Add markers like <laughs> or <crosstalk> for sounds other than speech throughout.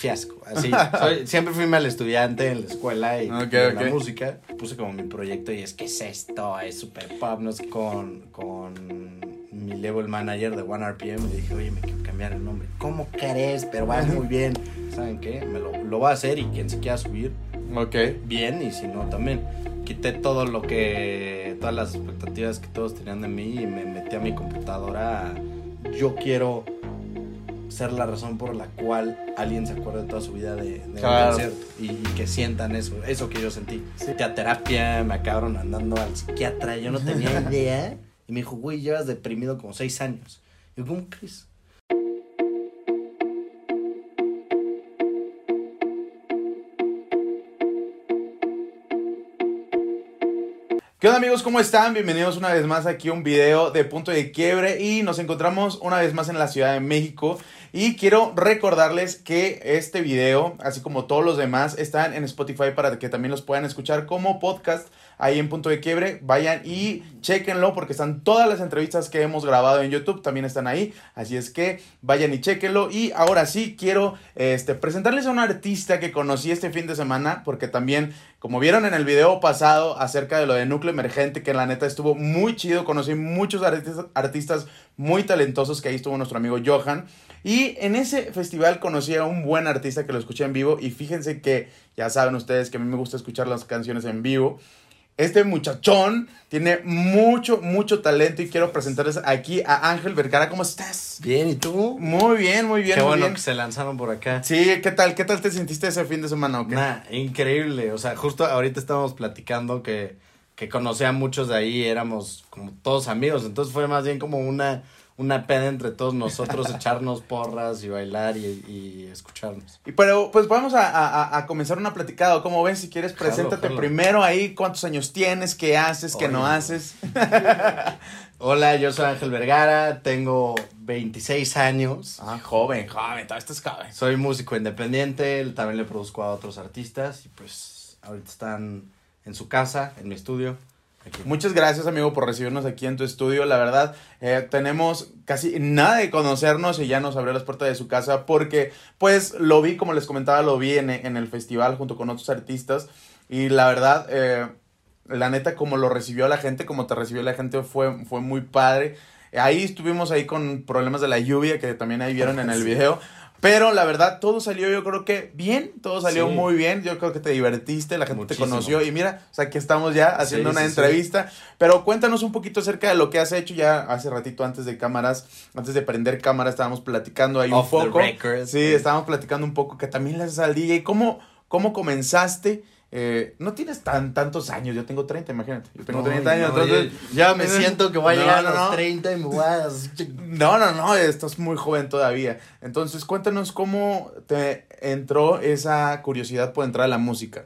fiasco. Así, <laughs> soy- siempre fui mal estudiante en la escuela y Ok, en la música. Puse como mi proyecto y es que es esto, es super pop, no sé, con, con mi level manager de One RPM. Le dije, oye, me quiero cambiar el nombre. ¿Cómo crees? Pero va muy bien. ¿Saben qué? Me lo, lo voy a hacer y quien se quiera subir, Ok. bien y si no también. Quité todo lo que, todas las expectativas que todos tenían de mí y me metí a mi computadora. Yo quiero ser la razón por la cual alguien se acuerda de toda su vida de, de Claro. un concierto y, y que sientan eso, eso que yo sentí. Fui a terapia, me acabaron andando al psiquiatra, yo no tenía <laughs> idea. Y me dijo, güey, llevas deprimido como seis años. Y yo, ¿cómo crees? ¿Qué onda amigos? ¿Cómo están? Bienvenidos una vez más aquí a un video de punto de quiebre y nos encontramos una vez más en la Ciudad de México y quiero recordarles que este video, así como todos los demás, están en Spotify para que también los puedan escuchar como podcast ahí en punto de quiebre. Vayan y chequenlo porque están todas las entrevistas que hemos grabado en YouTube, también están ahí, así es que vayan y chequenlo y ahora sí quiero este, presentarles a un artista que conocí este fin de semana porque también como vieron en el video pasado acerca de lo de núcleo emergente, que la neta estuvo muy chido, conocí muchos artistas, artistas muy talentosos, que ahí estuvo nuestro amigo Johan. Y en ese festival conocí a un buen artista que lo escuché en vivo y fíjense que ya saben ustedes que a mí me gusta escuchar las canciones en vivo. Este muchachón tiene mucho, mucho talento y quiero presentarles aquí a Ángel Vergara. ¿Cómo estás? Bien, ¿y tú? Muy bien, muy bien, Qué muy bueno bien. que se lanzaron por acá. Sí, ¿qué tal? ¿Qué tal te sentiste ese fin de semana? o qué? Nah, increíble. O sea, justo ahorita estábamos platicando que, que conocí a muchos de ahí, éramos como todos amigos. Entonces fue más bien como una, una pena entre todos nosotros <laughs> echarnos porras y bailar y, y escucharnos. Y pero pues vamos a, a- a comenzar una platicada. ¿Cómo ves? Si quieres, preséntate jalo. primero ahí. ¿Cuántos años tienes? ¿Qué haces? ¿Qué no haces? <laughs> Hola, yo soy Ángel Vergara, tengo 26 años. Ah, joven, joven. Todo esto es joven. Soy músico independiente, también le produzco a otros artistas y pues ahorita están en su casa, en mi estudio. Aquí. Muchas gracias, amigo, por recibirnos aquí en tu estudio. La verdad, eh, tenemos casi nada de conocernos y ya nos abrió las puertas de su casa porque, pues, lo vi, como les comentaba, lo vi en, en el festival junto con otros artistas. Y la verdad, eh, la neta, como lo recibió la gente, como te recibió la gente, fue, fue muy padre. Ahí estuvimos ahí con problemas de la lluvia, que también ahí vieron en el video. Pero la verdad, todo salió yo creo que bien, todo salió Sí. muy bien. Yo creo que te divertiste, la gente Muchísimo. te conoció. Y mira, o sea, aquí estamos ya haciendo Sí, una sí, entrevista. Pero cuéntanos un poquito acerca de lo que has hecho ya hace ratito antes de cámaras, antes de prender cámaras, estábamos platicando ahí Off un the poco. record. Sí, estábamos platicando un poco que también le haces al DJ. ¿Cómo, cómo comenzaste? Eh, no tienes tan tantos años, yo tengo 30, imagínate. Yo tengo 30 años, no, entonces yo ya me <laughs> siento que voy a No, llegar a los no. 30 y me voy a... <laughs> No, no, no, estás muy joven todavía. Entonces, cuéntanos cómo te entró esa curiosidad por entrar a la música.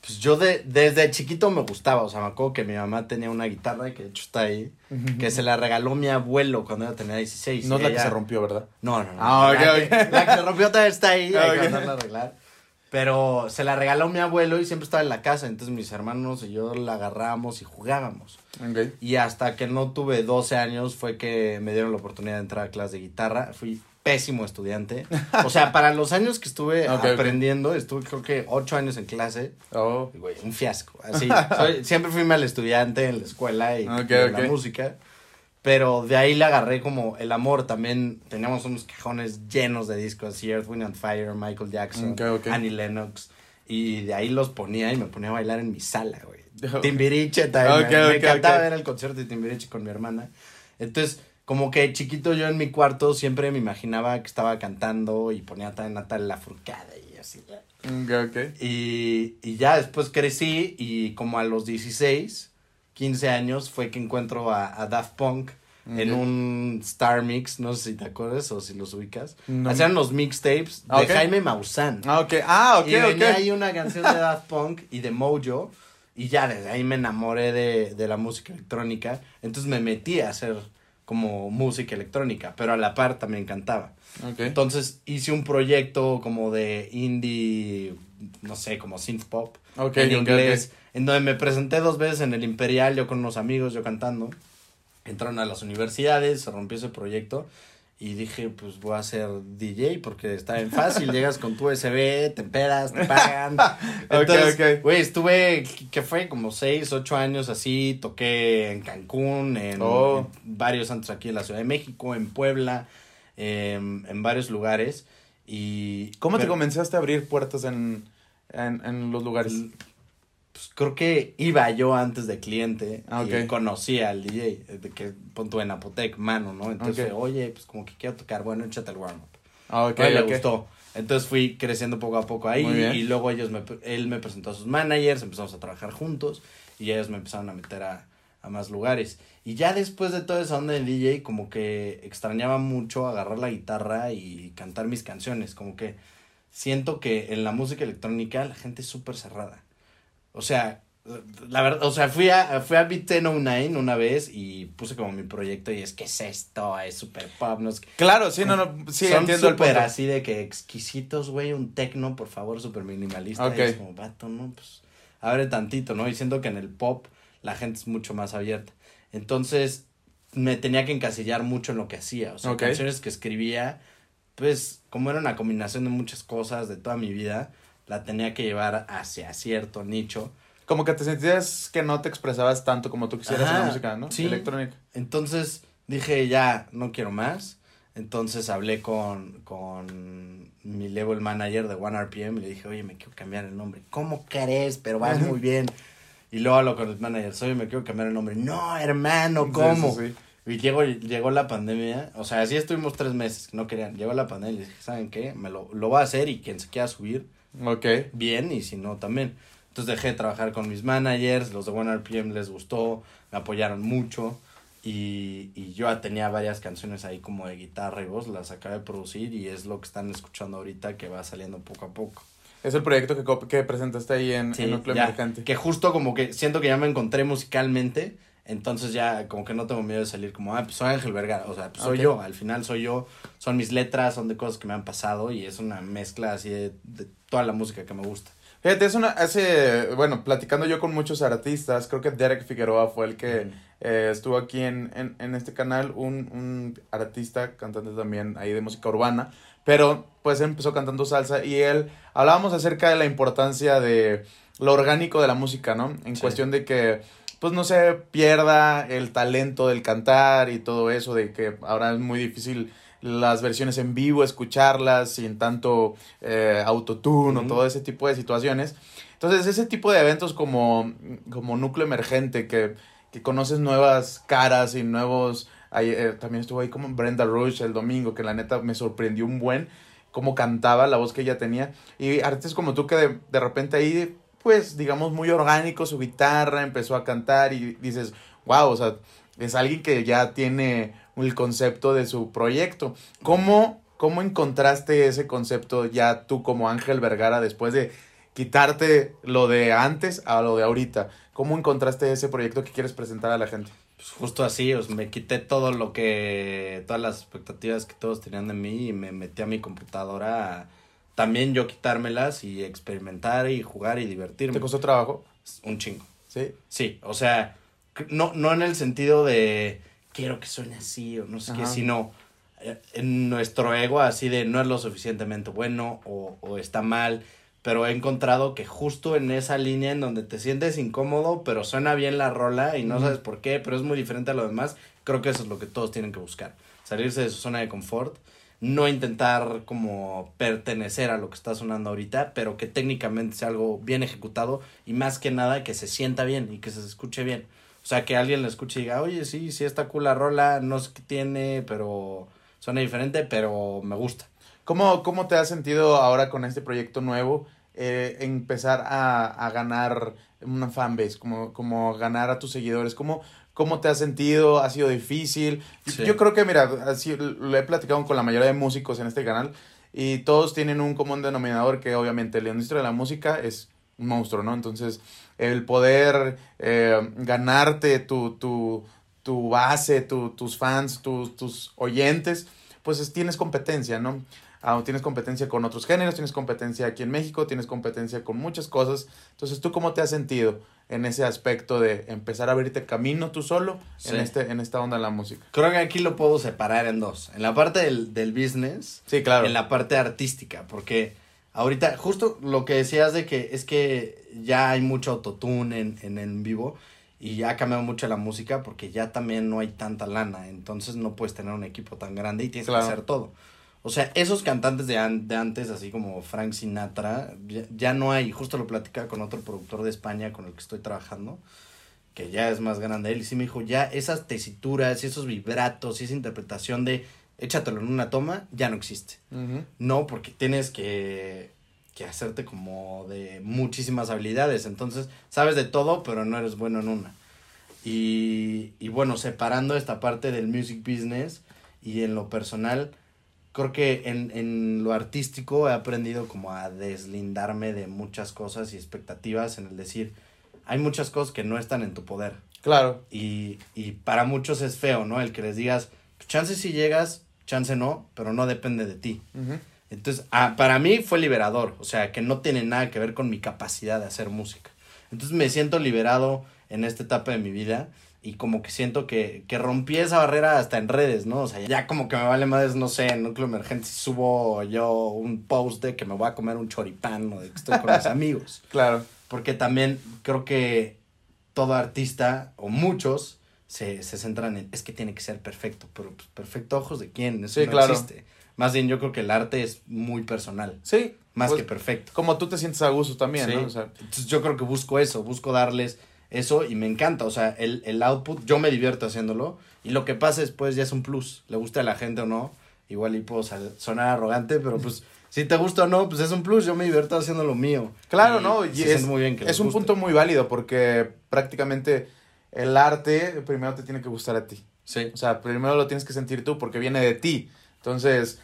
Pues yo de, desde chiquito me gustaba, o sea, me acuerdo que mi mamá tenía una guitarra, que de hecho está ahí, que se la regaló mi abuelo cuando ella tenía 16. No es la que se rompió, ¿verdad? No, no, no. Ah, la. Que, la que se rompió todavía está ahí, hay Ok. que mandarla a arreglar. Pero se la regaló mi abuelo y siempre estaba en la casa, entonces mis hermanos y yo la agarrábamos y jugábamos. Y hasta que no tuve 12 años fue que me dieron la oportunidad de entrar a clase de guitarra. Fui pésimo estudiante. O sea, para los años que estuve <laughs> aprendiendo, estuve creo que 8 años en clase. Oh. Güey, un fiasco. Así, soy- siempre fui mal estudiante en la escuela y en la música. Pero de ahí le agarré como el amor. También teníamos unos cajones llenos de discos. así, Earth, Wind and Fire, Michael Jackson. Annie Lennox. Y de ahí los ponía y me ponía a bailar en mi sala, güey. <laughs> Timbiriche también. Me, encantaba ver el concierto de Timbiriche con mi hermana. Entonces, como que chiquito yo en mi cuarto siempre me imaginaba que estaba cantando y ponía también Natal la Furcada y así. Y, y ya después crecí y como a los 16, 15 años fue que encuentro a, a Daft Punk en un Star Mix, no sé si te acuerdas o si los ubicas. No. Hacían los mixtapes de Ah. Jaime Maussan. Ah, ok. Ah, ok, y venía ahí una canción de Daft Punk y de Mojo. Y ya desde ahí me enamoré de, de la música electrónica. Entonces me metí a hacer como música electrónica, pero a la par también cantaba. Ok. Entonces hice un proyecto como de indie, no sé, como synth pop en inglés, en donde me presenté dos veces en el Imperial, yo con unos amigos, yo cantando. Entraron a las universidades, se rompió ese proyecto Y dije, pues voy a ser DJ porque está bien fácil. <laughs> Llegas con tu USB, te empedas, te pagan. <laughs> Entonces, ok. güey, estuve, ¿qué fue? Como seis, ocho años así. Toqué en Cancún, en, Oh. en varios santos aquí en la Ciudad de México, en Puebla, em, en varios lugares. Y ¿Cómo te comenzaste a abrir puertas en, en, en los lugares? Pues creo que iba yo antes de cliente Ah, y ok. conocía al DJ, de que punto en Apotec, mano, ¿no? Entonces, oye, pues como que quiero tocar, bueno, échate el warm-up. Ah, ok, A él le gustó. Entonces fui creciendo poco a poco ahí y luego ellos me, él me presentó a sus managers, empezamos a trabajar juntos y ellos me empezaron a meter a, a más lugares. Y ya después de toda esa onda de DJ, como que extrañaba mucho agarrar la guitarra y cantar mis canciones. Como que siento que en la música electrónica la gente es súper cerrada. O sea, la verdad, o sea, fui a, fui a Beat 1009 una vez y puse como mi proyecto y es, ¿qué es esto? Es super pop, no sé qué. Claro, sí, no, no, sí, Son entiendo el punto. así de que exquisitos, güey, un tecno, por favor, súper minimalista. Ok. Y es como, vato, ¿no? Pues abre tantito, ¿no? Y siento que en el pop la gente es mucho más abierta. Entonces, me tenía que encasillar mucho en lo que hacía. O sea, Ok. canciones que escribía, pues, como era una combinación de muchas cosas de toda mi vida, la tenía que llevar hacia cierto nicho. Como que te sentías que no te expresabas tanto como tú quisieras en la música, ¿no? sí. Electrónica. Entonces dije, ya, no quiero más. Entonces hablé con, con mi level manager de One RPM y le dije, oye, me quiero cambiar el nombre. ¿Cómo crees? Pero vas muy bien. Y luego hablo con el manager, oye, me quiero cambiar el nombre. No, hermano, ¿cómo? Sí, sí, sí. Y llegó, llegó la pandemia, o sea, así estuvimos tres meses, que no querían. Llegó la pandemia y les dije, ¿saben qué? Me lo, lo voy a hacer y quien se quiera subir, Ok. bien y si no también. Entonces dejé de trabajar con mis managers, los de One RPM les gustó, me apoyaron mucho y, y yo ya tenía varias canciones ahí como de guitarra y voz, las acabé de producir y es lo que están escuchando ahorita que va saliendo poco a poco. Es el proyecto que, que presentaste ahí en, Sí, en Núcleo ya, que justo como que siento que ya me encontré musicalmente, entonces ya como que no tengo miedo de salir como, ah, pues soy Ángel Vergara, o sea, pues soy yo, al final soy yo, son mis letras, son de cosas que me han pasado y es una mezcla así de, de toda la música que me gusta. Fíjate, es una, hace, bueno, platicando yo con muchos artistas, creo que Derek Figueroa fue el que eh, estuvo aquí en, en, en este canal, un, un artista, cantante también ahí de música urbana, pero pues empezó cantando salsa y él, hablábamos acerca de la importancia de lo orgánico de la música, ¿no? En Sí. cuestión de que pues no se pierda el talento del cantar y todo eso, de que ahora es muy difícil las versiones en vivo, escucharlas sin tanto eh, autotune o todo ese tipo de situaciones. Entonces, ese tipo de eventos como, como núcleo emergente, que, que conoces nuevas caras y nuevos... ahí, eh, también estuvo ahí como Brenda Rush el domingo, que la neta me sorprendió un buen cómo cantaba, la voz que ella tenía. Y artistas como tú que de, de repente ahí, pues, digamos, muy orgánico, su guitarra empezó a cantar y dices, wow, o sea, es alguien que ya tiene el concepto de su proyecto. ¿Cómo, cómo encontraste ese concepto ya tú como Ángel Vergara después de quitarte lo de antes a lo de ahorita? ¿Cómo encontraste ese proyecto que quieres presentar a la gente? Pues justo así, sea, me quité todo lo que, todas las expectativas que todos tenían de mí y me metí a mi computadora a también yo quitármelas y experimentar y jugar y divertirme. ¿Te costó trabajo? Un chingo. Sí. Sí, o sea, no, no en el sentido de quiero que suene así o no sé qué, sino eh, en nuestro ego así de no es lo suficientemente bueno o, o está mal, pero he encontrado que justo en esa línea en donde te sientes incómodo, pero suena bien la rola y no sabes por qué, pero es muy diferente a lo demás, creo que eso es lo que todos tienen que buscar, salirse de su zona de confort. No intentar como pertenecer a lo que está sonando ahorita, pero que técnicamente sea algo bien ejecutado y más que nada que se sienta bien y que se escuche bien. O sea, que alguien le escuche y diga, oye, sí, sí está cool la rola, no sé qué tiene, pero suena diferente, pero me gusta. ¿Cómo, ¿Cómo te has sentido ahora con este proyecto nuevo? eh, empezar a, a ganar una fanbase, como, como ganar a tus seguidores. ¿Cómo, ¿Cómo te has sentido? ¿Ha sido difícil? Sí. Yo creo que, mira, así lo he platicado con la mayoría de músicos en este canal y todos tienen un común denominador que obviamente la industria de la música es un monstruo, ¿no? Entonces, el poder eh, ganarte tu, tu, tu base, tu, tus fans, tus, tus oyentes, pues es- tienes competencia, ¿no? Ah, tienes competencia con otros géneros, tienes competencia aquí en México, tienes competencia con muchas cosas. Entonces, ¿tú cómo te has sentido en ese aspecto de empezar a abrirte camino tú solo en, este, en esta onda de la música? Creo que aquí lo puedo separar en dos. En la parte del, del business, Sí, claro. en la parte artística, porque ahorita, justo lo que decías de que es que ya hay mucho autotune en, en, en vivo y ya ha cambiado mucho la música porque ya también no hay tanta lana, entonces no puedes tener un equipo tan grande y tienes Claro. que hacer todo. O sea, esos cantantes de, an- de antes, así como Frank Sinatra, ya, ya no hay, justo lo platicaba con otro productor de España con el que estoy trabajando, que ya es más grande él, y sí me dijo, ya esas tesituras y esos vibratos y esa interpretación de échatelo en una toma, ya no existe. No, porque tienes que, que hacerte como de muchísimas habilidades. Entonces, sabes de todo, pero no eres bueno en una. Y, y bueno, separando esta parte del music business y en lo personal, creo que en, en lo artístico he aprendido como a deslindarme de muchas cosas y expectativas en el decir, hay muchas cosas que no están en tu poder. Claro. Y, y para muchos es feo, ¿no? El que les digas, chance si llegas, chance no, pero no depende de ti. Entonces, ah, para mí fue liberador, o sea, que no tiene nada que ver con mi capacidad de hacer música. Entonces me siento liberado en esta etapa de mi vida y como que siento que, que rompí esa barrera hasta en redes, ¿no? O sea, ya como que me vale más, no sé, en Núcleo Emergente si subo yo un post de que me voy a comer un choripán o de que estoy con mis <laughs> amigos. Claro. Porque también creo que todo artista, o muchos, se, se centran en, es que tiene que ser perfecto, pero pues, perfecto ojos de quién, eso Sí, no claro. existe. Más bien yo creo que el arte es muy personal, Sí. más pues, que perfecto. Como tú te sientes a gusto también, Sí. ¿no? O sea, Entonces yo creo que busco eso, busco darles eso y me encanta, o sea, el, el output, yo me divierto haciéndolo y lo que pasa después ya es un plus, le gusta a la gente o no, igual y puedo sonar arrogante, pero pues <laughs> si te gusta o no, pues es un plus, yo me divierto haciendo lo mío. Claro, Y ¿no? Y es, siente muy bien que les es un guste. punto muy válido porque prácticamente el arte primero te tiene que gustar a ti. Sí. O sea, primero lo tienes que sentir tú porque viene de ti. Entonces,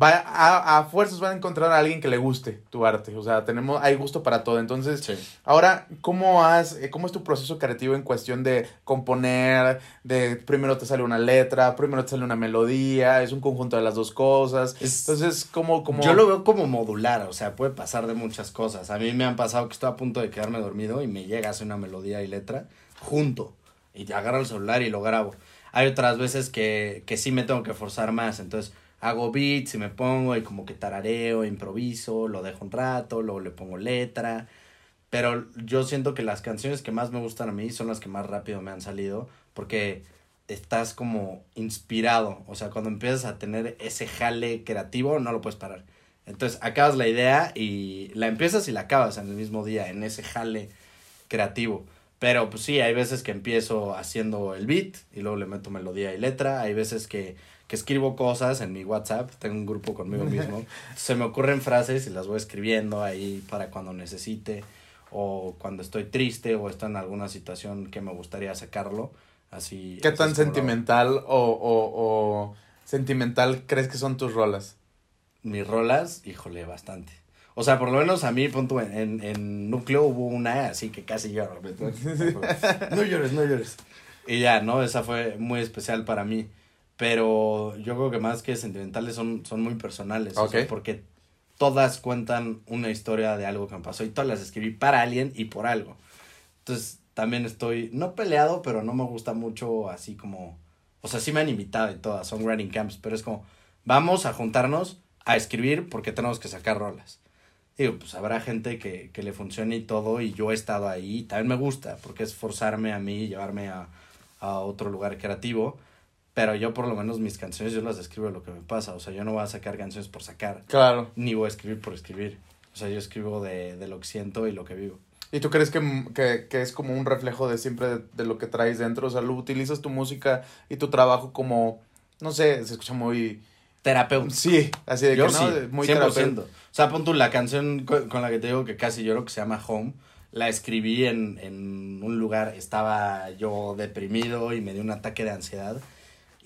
va a, a fuerzas van a encontrar a alguien que le guste tu arte. O sea, tenemos, hay gusto para todo. Entonces, Sí. ahora, ¿cómo has, eh, cómo es tu proceso creativo en cuestión de componer, de primero te sale una letra, primero te sale una melodía, es un conjunto de las dos cosas? Es- Entonces, ¿cómo, cómo? Yo lo veo como modular, o sea, puede pasar de muchas cosas. A mí me han pasado que estoy a punto de quedarme dormido y me llega a hacer una melodía y letra junto. Y agarro el celular y lo grabo. Hay otras veces que, que sí me tengo que forzar más. Entonces hago beats y me pongo y como que tarareo, improviso, lo dejo un rato, luego le pongo letra. Pero yo siento que las canciones que más me gustan a mí son las que más rápido me han salido. Porque estás como inspirado. O sea, cuando empiezas a tener ese jale creativo, no lo puedes parar. Entonces, acabas la idea y la empiezas y la acabas en el mismo día, en ese jale creativo. Pero pues sí, hay veces que empiezo haciendo el beat y luego le meto melodía y letra. Hay veces que, que escribo cosas en mi WhatsApp, tengo un grupo conmigo mismo. <laughs> Se me ocurren frases y las voy escribiendo ahí para cuando necesite o cuando estoy triste o estoy en alguna situación que me gustaría sacarlo. Así. ¿Qué tan lo sentimental o, o, o sentimental crees que son tus rolas? mis rolas, híjole, bastante. O sea, por lo menos a mí, punto, en, en, en núcleo hubo una así que casi lloro. <laughs> No llores, no llores. Y ya, ¿no? Esa fue muy especial para mí. Pero yo creo que más que sentimentales son, son muy personales. o sea, porque todas cuentan una historia de algo que me pasó y todas las escribí para alguien y por algo. Entonces, también estoy, no peleado, pero no me gusta mucho así como, o sea, sí me han invitado y todas, son writing camps, pero es como, vamos a juntarnos a escribir porque tenemos que sacar rolas. Digo, pues habrá gente que, que le funcione y todo, y yo he estado ahí, y también me gusta, porque es forzarme a mí llevarme a, a otro lugar creativo, pero yo por lo menos mis canciones yo las escribo lo que me pasa, o sea, yo no voy a sacar canciones por sacar, Claro. ni voy a escribir por escribir, o sea, yo escribo de, de lo que siento y lo que vivo. ¿Y tú crees que, que, que es como un reflejo de siempre de, de lo que traes dentro? O sea, lo utilizas tu música y tu trabajo como, no sé, se escucha muy... Terapeuta. Sí, así de Yo que sí, no, muy 100%. terapeuta. O sea, pon tú la canción con, con la que te digo que casi lloro, que se llama Home, la escribí en, en un lugar, estaba yo deprimido y me dio un ataque de ansiedad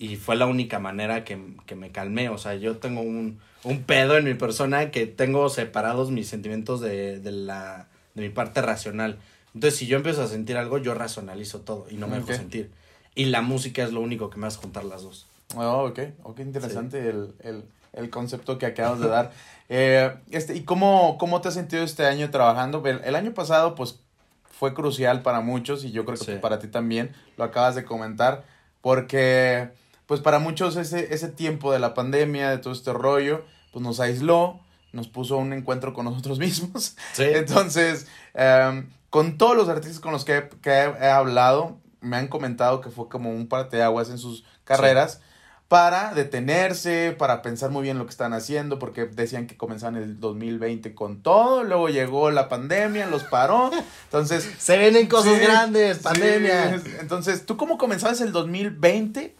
y fue la única manera que, que me calmé. O sea, yo tengo un, un pedo en mi persona que tengo separados mis sentimientos de, de, la, de mi parte racional. Entonces, si yo empiezo a sentir algo, yo racionalizo todo y no me Ok. dejo sentir. Y la música es lo único que me hace juntar las dos. Oh, ok, ok, interesante el, el, el concepto que acabas de dar. <laughs> Eh, este, ¿Y cómo, cómo te has sentido este año trabajando? El, el año pasado, pues, fue crucial para muchos y yo creo que Sí. para ti también, lo acabas de comentar, porque, pues, para muchos ese, ese tiempo de la pandemia, de todo este rollo, pues, nos aisló, nos puso un encuentro con nosotros <laughs> mismos. Sí. Entonces, em, con todos los artistas con los que, que he, hablado, me han comentado que fue como un parteaguas en sus carreras para detenerse, para pensar muy bien lo que están haciendo, porque decían que comenzaban el 2020 con todo, luego llegó la pandemia, los paró. <laughs> Entonces, Se vienen cosas Sí, grandes, sí. pandemia. Entonces, ¿tú cómo comenzabas el 2020?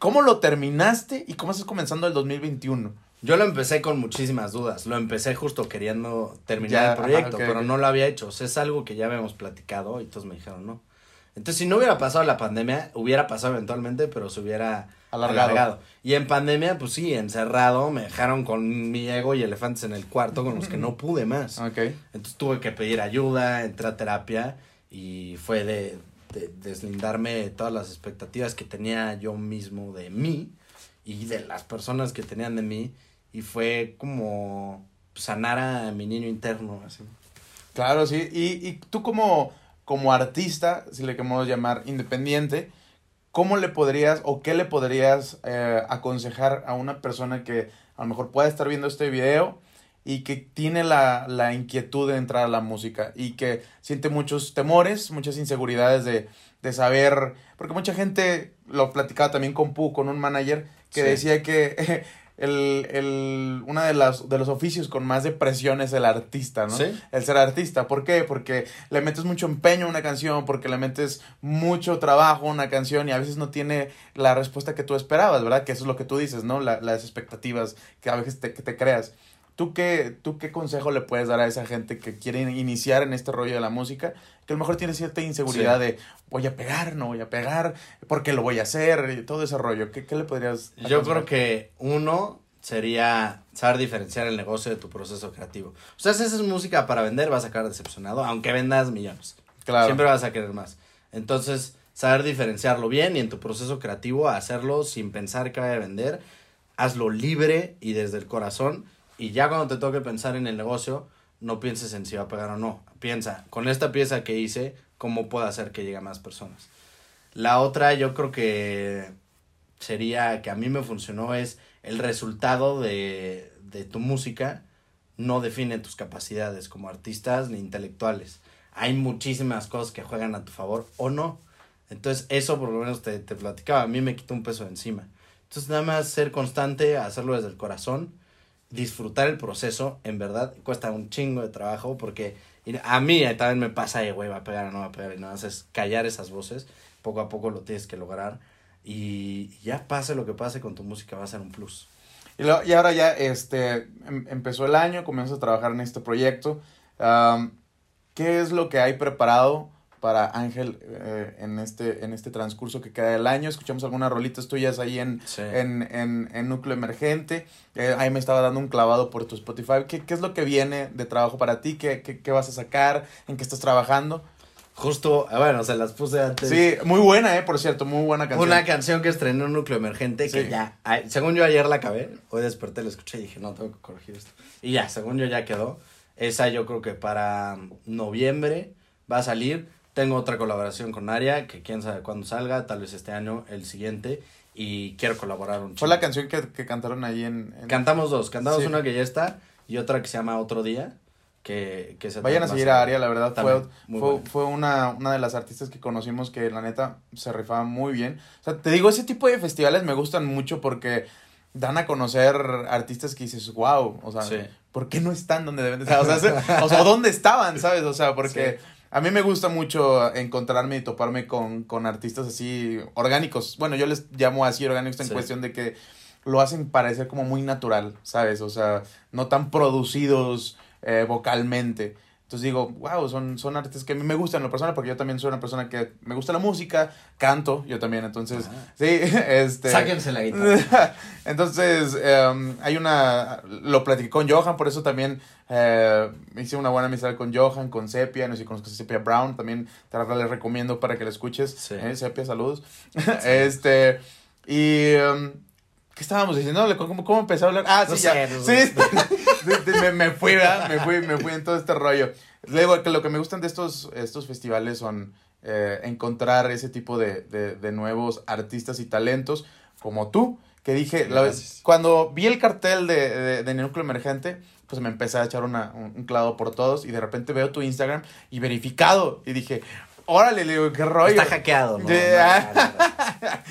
¿Cómo lo terminaste? ¿Y cómo estás comenzando el 2021? Yo lo empecé con muchísimas dudas. Lo empecé justo queriendo terminar Ya, el proyecto, ajá, pero no lo había hecho. O sea, es algo que ya habíamos platicado y todos me dijeron no. Entonces, si no hubiera pasado la pandemia, hubiera pasado eventualmente, pero se hubiera Alargado. alargado. Y en pandemia, pues sí, encerrado, me dejaron con mi ego y elefantes en el cuarto con los que no pude más. Ok. Entonces tuve que pedir ayuda, entré a terapia y fue de, de deslindarme de todas las expectativas que tenía yo mismo de mí y de las personas que tenían de mí y fue como sanar a mi niño interno así. Claro, sí. Y, y tú como, como artista, si le queremos llamar independiente, ¿cómo le podrías o qué le podrías eh, aconsejar a una persona que a lo mejor pueda estar viendo este video y que tiene la, la inquietud de entrar a la música y que siente muchos temores, muchas inseguridades de, de saber, porque mucha gente, lo platicaba también con Pu, con un manager, que Sí. decía que <laughs> el, el, una de, las, de los oficios con más depresión es el artista, ¿no? Sí. el ser artista. ¿Por qué? Porque le metes mucho empeño a una canción, porque le metes mucho trabajo a una canción y a veces no tiene la respuesta que tú esperabas, ¿verdad? Que eso es lo que tú dices, ¿no? La- las expectativas que a veces te, que te creas. ¿Tú qué, ¿Tú qué consejo le puedes dar a esa gente que quiere iniciar en este rollo de la música? Que a lo mejor tiene cierta inseguridad Sí. de voy a pegar, no voy a pegar, ¿por qué lo voy a hacer? Y todo ese rollo. ¿Qué, qué le podrías Yo creo aconsejar? que uno sería saber diferenciar el negocio de tu proceso creativo. O sea, si haces música para vender, vas a acabar decepcionado, aunque vendas millones. Claro. Siempre vas a querer más. Entonces, saber diferenciarlo bien y en tu proceso creativo hacerlo sin pensar que vaya a vender, hazlo libre y desde el corazón y ya cuando te toque pensar en el negocio, no pienses en si va a pegar o no. Piensa, con esta pieza que hice, ¿cómo puedo hacer que llegue a más personas? La otra yo creo que sería que a mí me funcionó es el resultado de, de tu música no define tus capacidades como artistas ni intelectuales. Hay muchísimas cosas que juegan a tu favor o no. Entonces eso por lo menos te, te platicaba, a mí me quitó un peso de encima. Entonces nada más ser constante, hacerlo desde el corazón, disfrutar el proceso, en verdad, cuesta un chingo de trabajo porque a mí también me pasa, eh, güey, va a pegar o no va a pegar, y nada más es callar esas voces, poco a poco lo tienes que lograr y ya pase lo que pase con tu música va a ser un plus. Y, lo- y ahora ya este, em- empezó el año, comienzas a trabajar en este proyecto. ¿Qué es lo que hay preparado para Ángel eh, en, este, en este transcurso que queda del año? Escuchamos algunas rolitas tuyas ahí en, Sí. en, en, en Núcleo Emergente. Eh, ahí me estaba dando un clavado por tu Spotify. ¿Qué, qué es lo que viene de trabajo para ti? ¿Qué, qué, qué vas a sacar? ¿En qué estás trabajando? Justo, ah, bueno, se las puse antes. Sí, muy buena, eh, por cierto, muy buena canción. Una canción que estrenó un núcleo emergente que Sí. ya, ay, según yo ayer la acabé, hoy desperté, la escuché y dije, no, tengo que corregir esto. Y ya, según yo ya quedó. Esa yo creo que para noviembre va a salir. Tengo otra colaboración con Aria, que quién sabe cuándo salga, tal vez este año, el siguiente. Y quiero colaborar un Fue chingo. la canción que, que cantaron ahí en... en- Cantamos dos, cantamos Sí. una que ya está y otra que se llama Otro Día, que, que se Vayan a seguir a Aria, la verdad. También, fue fue, fue una, una de las artistas que conocimos que la neta se rifaba muy bien. O sea, te digo, ese tipo de festivales me gustan mucho porque dan a conocer artistas que dices, wow, o sea, Sí. ¿por qué no están donde deben de estar? O sea, <laughs> se- o sea, ¿dónde estaban, sabes? O sea, porque Sí. A mí me gusta mucho encontrarme y toparme con, con artistas así orgánicos. Bueno, yo les llamo así orgánicos en Sí. cuestión de que lo hacen parecer como muy natural, ¿sabes? O sea, no tan producidos eh, vocalmente. Entonces digo, wow, son, son artistas que a mí me gustan en lo personal porque yo también soy una persona que me gusta la música, canto, yo también, entonces, Ah. sí, <laughs> este... Sáquense la guitarra. <laughs> Entonces, em, hay una, lo platiqué con Johan, por eso también eh, hice una buena amistad con Johan, con Sepia, no sé si conozcas a Sepia Brown, también te la les recomiendo para que la escuches. Sí. Eh, Sepia, saludos. <laughs> este, y em, ¿Qué estábamos diciendo? ¿Cómo, cómo empezó a hablar? Ah, sí, No ya. sé, no <laughs> sí, me, me fui, ¿verdad? Me fui, me fui en todo este rollo. Luego, que lo que me gustan de estos, estos festivales son eh, encontrar ese tipo de, de, de nuevos artistas y talentos como tú, que dije, la vez, cuando vi el cartel de, de, de Núcleo Emergente, pues me empecé a echar una, un, un clavo por todos y de repente veo tu Instagram y verificado y dije, órale, le digo, qué rollo. Está hackeado, ¿no? De- ah.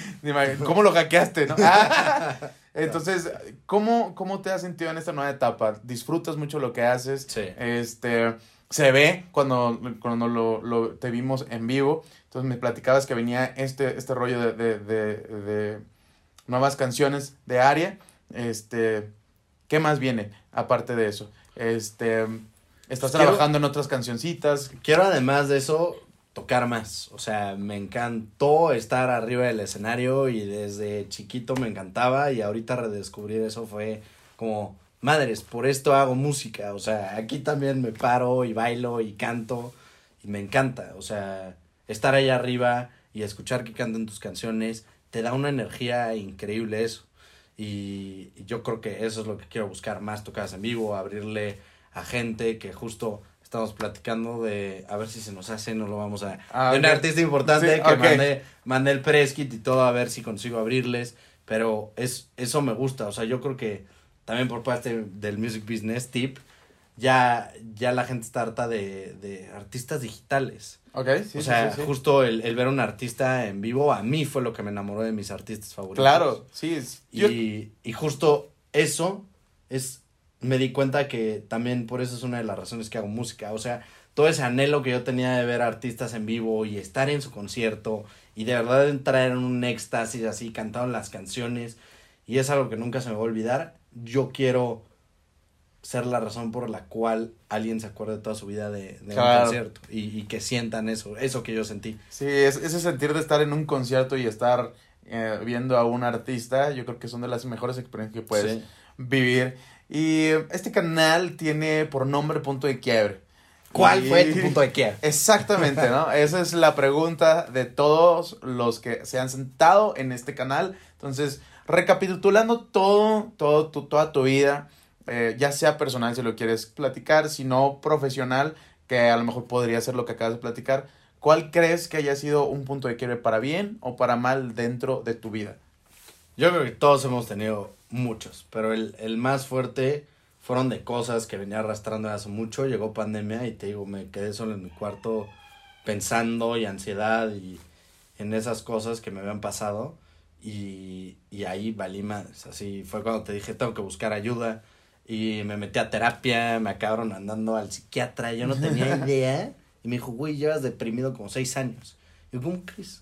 <laughs> ¿Cómo lo hackeaste, no? Ah. <laughs> Entonces, ¿cómo, ¿cómo te has sentido en esta nueva etapa? ¿Disfrutas mucho lo que haces? Sí. Este, se ve cuando, cuando lo, lo- te vimos en vivo. Entonces me platicabas que venía este, este rollo de, de, de, de nuevas canciones de Aria. Este, ¿qué más viene aparte de eso? Este, estás Pues quiero- trabajando en otras cancioncitas. Quiero además de eso tocar más. O sea, me encantó estar arriba del escenario y desde chiquito me encantaba y ahorita redescubrir eso fue como, madres, por esto hago música. O sea, aquí también me paro y bailo y canto y me encanta. O sea, estar ahí arriba y escuchar que cantan tus canciones te da una energía increíble eso. Y yo creo que eso es lo que quiero buscar, más tocadas en vivo, abrirle a gente que justo estamos platicando de a ver si se nos hace, no lo vamos a... Ah, un artista importante Sí, que ok. mandé, mandé el press kit y todo a ver si consigo abrirles, pero es, eso me gusta, o sea, yo creo que también por parte del music business tip, ya, ya la gente está harta de, de artistas digitales. Ok, sí, o sea, sí, sí. justo el, el ver a un artista en vivo, a mí fue lo que me enamoró de mis artistas favoritos. Claro, sí. es- yo- Y, y justo eso es, me di cuenta que también por eso es una de las razones que hago música. O sea, todo ese anhelo que yo tenía de ver artistas en vivo y estar en su concierto y de verdad entrar en un éxtasis así, cantando las canciones. Y es algo que nunca se me va a olvidar. Yo quiero ser la razón por la cual alguien se acuerde toda su vida de, de Claro. un concierto y, y que sientan eso, eso que yo sentí. Sí, es, ese sentir de estar en un concierto y estar eh, viendo a un artista, yo creo que son de las mejores experiencias que puedes Sí. vivir. Y este canal tiene por nombre Punto de Quiebre. ¿Cuál Y- fue tu punto de quiebre? Exactamente, ¿no? <laughs> Esa es la pregunta de todos los que se han sentado en este canal. Entonces, recapitulando todo, todo tu, toda tu vida, eh, ya sea personal si lo quieres platicar, si no profesional, que a lo mejor podría ser lo que acabas de platicar, ¿cuál crees que haya sido un punto de quiebre para bien o para mal dentro de tu vida? Yo creo que todos hemos tenido muchos, pero el, el más fuerte fueron de cosas que venía arrastrando hace mucho. Llegó pandemia y te digo, me quedé solo en mi cuarto pensando y ansiedad y en esas cosas que me habían pasado. Y, y ahí valí madres. Así fue cuando te dije, tengo que buscar ayuda. Y me metí a terapia, me acabaron andando al psiquiatra. Yo no <laughs> tenía idea. Y me dijo, güey, llevas deprimido como seis años. Y yo, ¿cómo crees?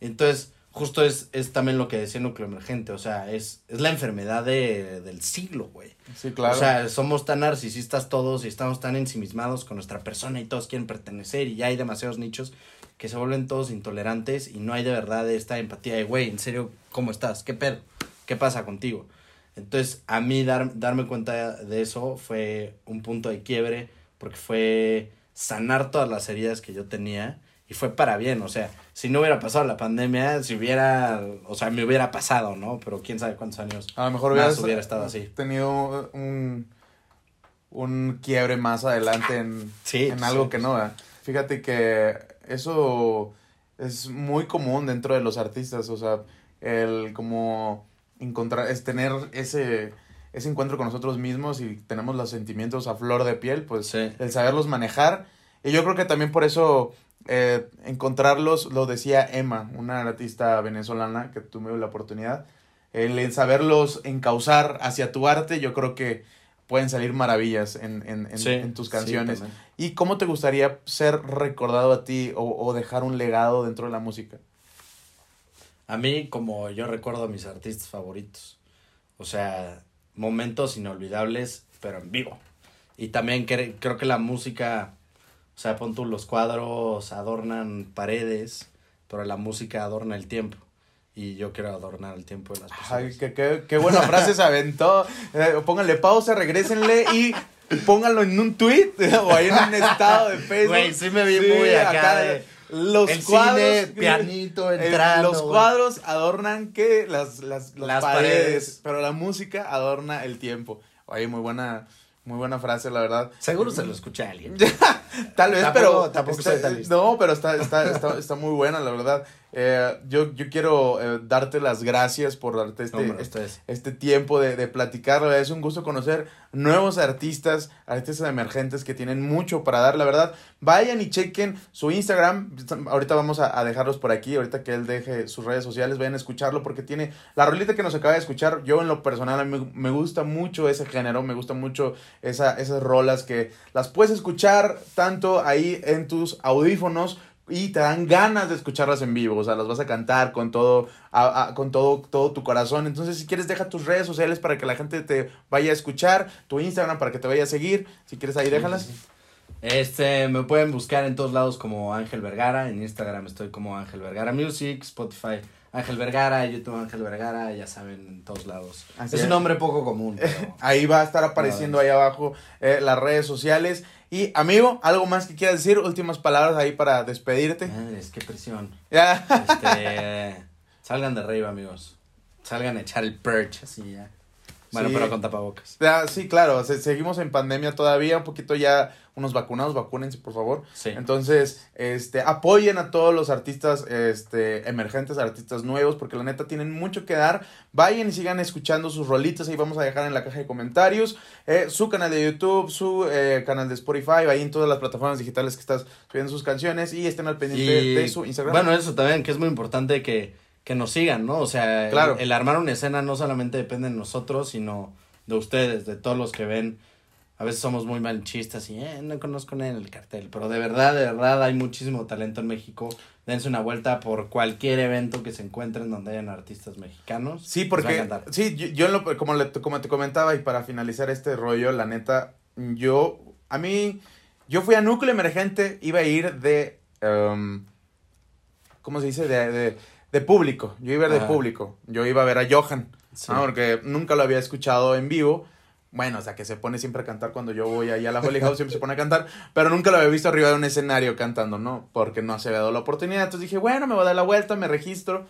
Entonces, justo es, es también lo que decía Núcleo Emergente. O sea, es, es la enfermedad de, del siglo, güey. Sí, claro. O sea, somos tan narcisistas todos y estamos tan ensimismados con nuestra persona y todos quieren pertenecer y ya hay demasiados nichos que se vuelven todos intolerantes y no hay de verdad esta empatía de, güey, en serio, ¿cómo estás? ¿Qué pedo? ¿Qué pasa contigo? Entonces, a mí dar, darme cuenta de eso fue un punto de quiebre porque fue sanar todas las heridas que yo tenía y fue para bien, o sea, si no hubiera pasado la pandemia, si hubiera, o sea, me hubiera pasado, ¿no? Pero quién sabe cuántos años. a lo mejor más hubiera estado así. tenido un, un quiebre más adelante en, Sí, en algo sí, que no, ¿verdad? Fíjate que eso es muy común dentro de los artistas, o sea, el como encontrar, es tener ese, ese encuentro con nosotros mismos y tenemos los sentimientos a flor de piel, pues Sí. el saberlos manejar. Y yo creo que también por eso eh, encontrarlos, lo decía Emma, una artista venezolana que tuve la oportunidad, el, saberlos encauzar hacia tu arte, yo creo que pueden salir maravillas en, en, en- Sí, en tus canciones. ¿Y cómo te gustaría ser recordado a ti o, o dejar un legado dentro de la música? A mí, como yo recuerdo a mis artistas favoritos. O sea, momentos inolvidables, pero en vivo. Y también cre- creo que la música, o sea, pon tú, los cuadros adornan paredes, pero la música adorna el tiempo. Y yo quiero adornar el tiempo de las personas. Ay, qué, qué, qué buena frase se aventó. Eh, pónganle pausa, regrésenle y pónganlo en un tweet <laughs> o ahí en un estado de Facebook. Güey, sí me vi muy acá de- los El cuadros, cine, pianito, <laughs> el- entrando, los güey. cuadros adornan que las, las, las Las paredes, paredes. pero la música adorna el tiempo. Oye, muy buena, muy buena frase, la verdad. Seguro se lo escucha alguien. <laughs> Tal vez, Tampoco- pero. tampoco está- soy. No, pero está, está, está, está muy buena, la verdad. Eh, yo, yo quiero eh, darte las gracias por darte este, Hombre, este, este tiempo de, de platicar. La verdad, Es un gusto conocer nuevos artistas, artistas emergentes que tienen mucho para dar. La verdad, vayan y chequen su Instagram. Ahorita vamos a, a dejarlos por aquí. Ahorita que él deje sus redes sociales, vayan a escucharlo porque tiene la rolita que nos acaba de escuchar. Yo, en lo personal, a mí me gusta mucho ese género. Me gusta mucho esa, esas rolas que las puedes escuchar tanto ahí en tus audífonos y te dan ganas de escucharlas en vivo, o sea, las vas a cantar con todo, a- a- con todo, todo tu corazón. Entonces, si quieres, deja tus redes sociales para que la gente te vaya a escuchar, tu Instagram para que te vaya a seguir. Si quieres ahí, déjalas. Este, me pueden buscar en todos lados como Ángel Vergara. En Instagram estoy como Ángel Vergara Music, Spotify Ángel Vergara, YouTube Ángel Vergara, ya saben, en todos lados. Así es es. un nombre poco común, <laughs> pero Ahí va a estar apareciendo ahí abajo eh, las redes sociales. Y amigo, ¿algo más que quieras decir? Últimas palabras ahí para despedirte. madres, qué presión. Ya. Este, salgan de arriba, amigos. Salgan a echar el perch, así ya. Bueno, Sí. pero con tapabocas. Ya, sí, claro, se- seguimos en pandemia todavía, un poquito ya unos vacunados, vacúnense por favor. Sí. Entonces, este, apoyen a todos los artistas, este, emergentes, artistas nuevos, porque la neta tienen mucho que dar. Vayan y sigan escuchando sus rolitas, ahí vamos a dejar en la caja de comentarios, eh, su canal de YouTube, su eh, canal de Spotify, ahí en todas las plataformas digitales que estás subiendo sus canciones y estén al pendiente Y, de su Instagram. Bueno, eso también, que es muy importante que, que nos sigan, ¿no? O sea, el- Claro. el, armar una escena no solamente depende de nosotros, sino de ustedes, de todos los que ven. A veces somos muy manchistas y, eh, no conozco nadie en el cartel. Pero de verdad, de verdad, hay muchísimo talento en México. Dense una vuelta por cualquier evento que se encuentren donde hayan artistas mexicanos. Sí, porque sí, yo, yo en lo- como, le- como te comentaba y para finalizar este rollo, la neta, yo, a mí, yo fui a Núcleo Emergente, iba a ir de, em, ¿cómo se dice? De, de, de público, yo iba a ir de Ajá. público, yo iba a ver a Johan, Sí. ¿no? porque nunca lo había escuchado en vivo. Bueno, o sea, que se pone siempre a cantar cuando yo voy ahí a la Holy House, siempre se pone a cantar, pero nunca lo había visto arriba de un escenario cantando, ¿no? Porque no se había dado la oportunidad. Entonces dije, bueno, me voy a dar la vuelta, me registro.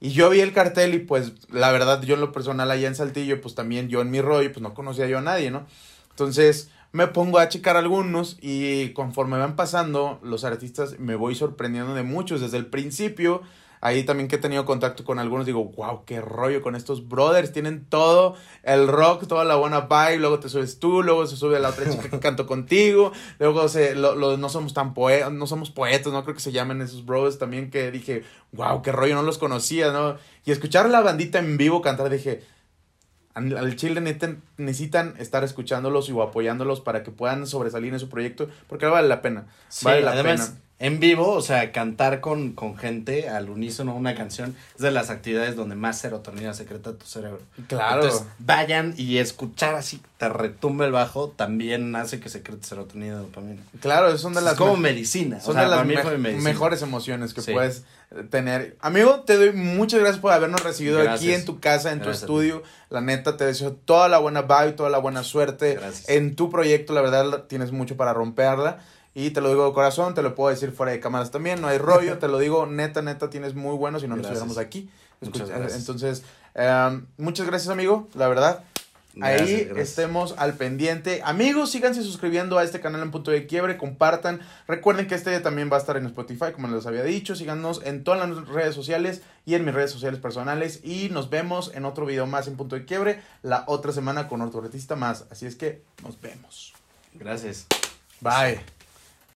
Y yo vi el cartel y pues la verdad yo en lo personal allá en Saltillo, pues también yo en mi rollo, pues no conocía yo a nadie, ¿no? Entonces me pongo a checar algunos y conforme van pasando los artistas me voy sorprendiendo de muchos desde el principio. Ahí también que he tenido contacto con algunos, digo, wow, qué rollo con estos brothers. Tienen todo el rock, toda la buena vibe. Luego te subes tú, luego se sube la otra chica que canto contigo. Luego se, lo, lo- no somos tan poetas, no somos poetas, no creo que se llamen esos brothers también. Que dije, wow, qué rollo, no los conocía, ¿no? Y escuchar la bandita en vivo cantar, dije, al chile necesitan, necesitan estar escuchándolos y o apoyándolos para que puedan sobresalir en su proyecto, porque vale la pena. Sí, vale la además, pena. En vivo, o sea, cantar con, con gente al unísono una canción es de las actividades donde más serotonina secreta tu cerebro. Claro. Entonces, vayan y escuchar así, te retumbe el bajo, también hace que secrete serotonina y dopamina. Claro, son de Es las como me- medicina. son o sea, de las me- medicina. mejores emociones que Sí. puedes eh, tener. Amigo, te doy muchas gracias por habernos recibido aquí en tu casa, en Gracias tu estudio. La neta, te deseo toda la buena vibe, toda la buena suerte Gracias. en tu proyecto. La verdad, tienes mucho para romperla. Y te lo digo de corazón, te lo puedo decir fuera de cámaras también, no hay rollo, te lo digo neta, neta, tienes muy bueno si no nos estuviéramos aquí. Muchas gracias. Entonces, em, muchas gracias amigo, la verdad. Gracias, Ahí gracias. estemos al pendiente. Amigos, síganse suscribiendo a este canal en punto de quiebre, compartan. Recuerden que este también va a estar en Spotify, como les había dicho. Síganos en todas las redes sociales y en mis redes sociales personales. Y nos vemos en otro video más en punto de quiebre la otra semana con otro artista más. Así es que nos vemos. Gracias. Bye.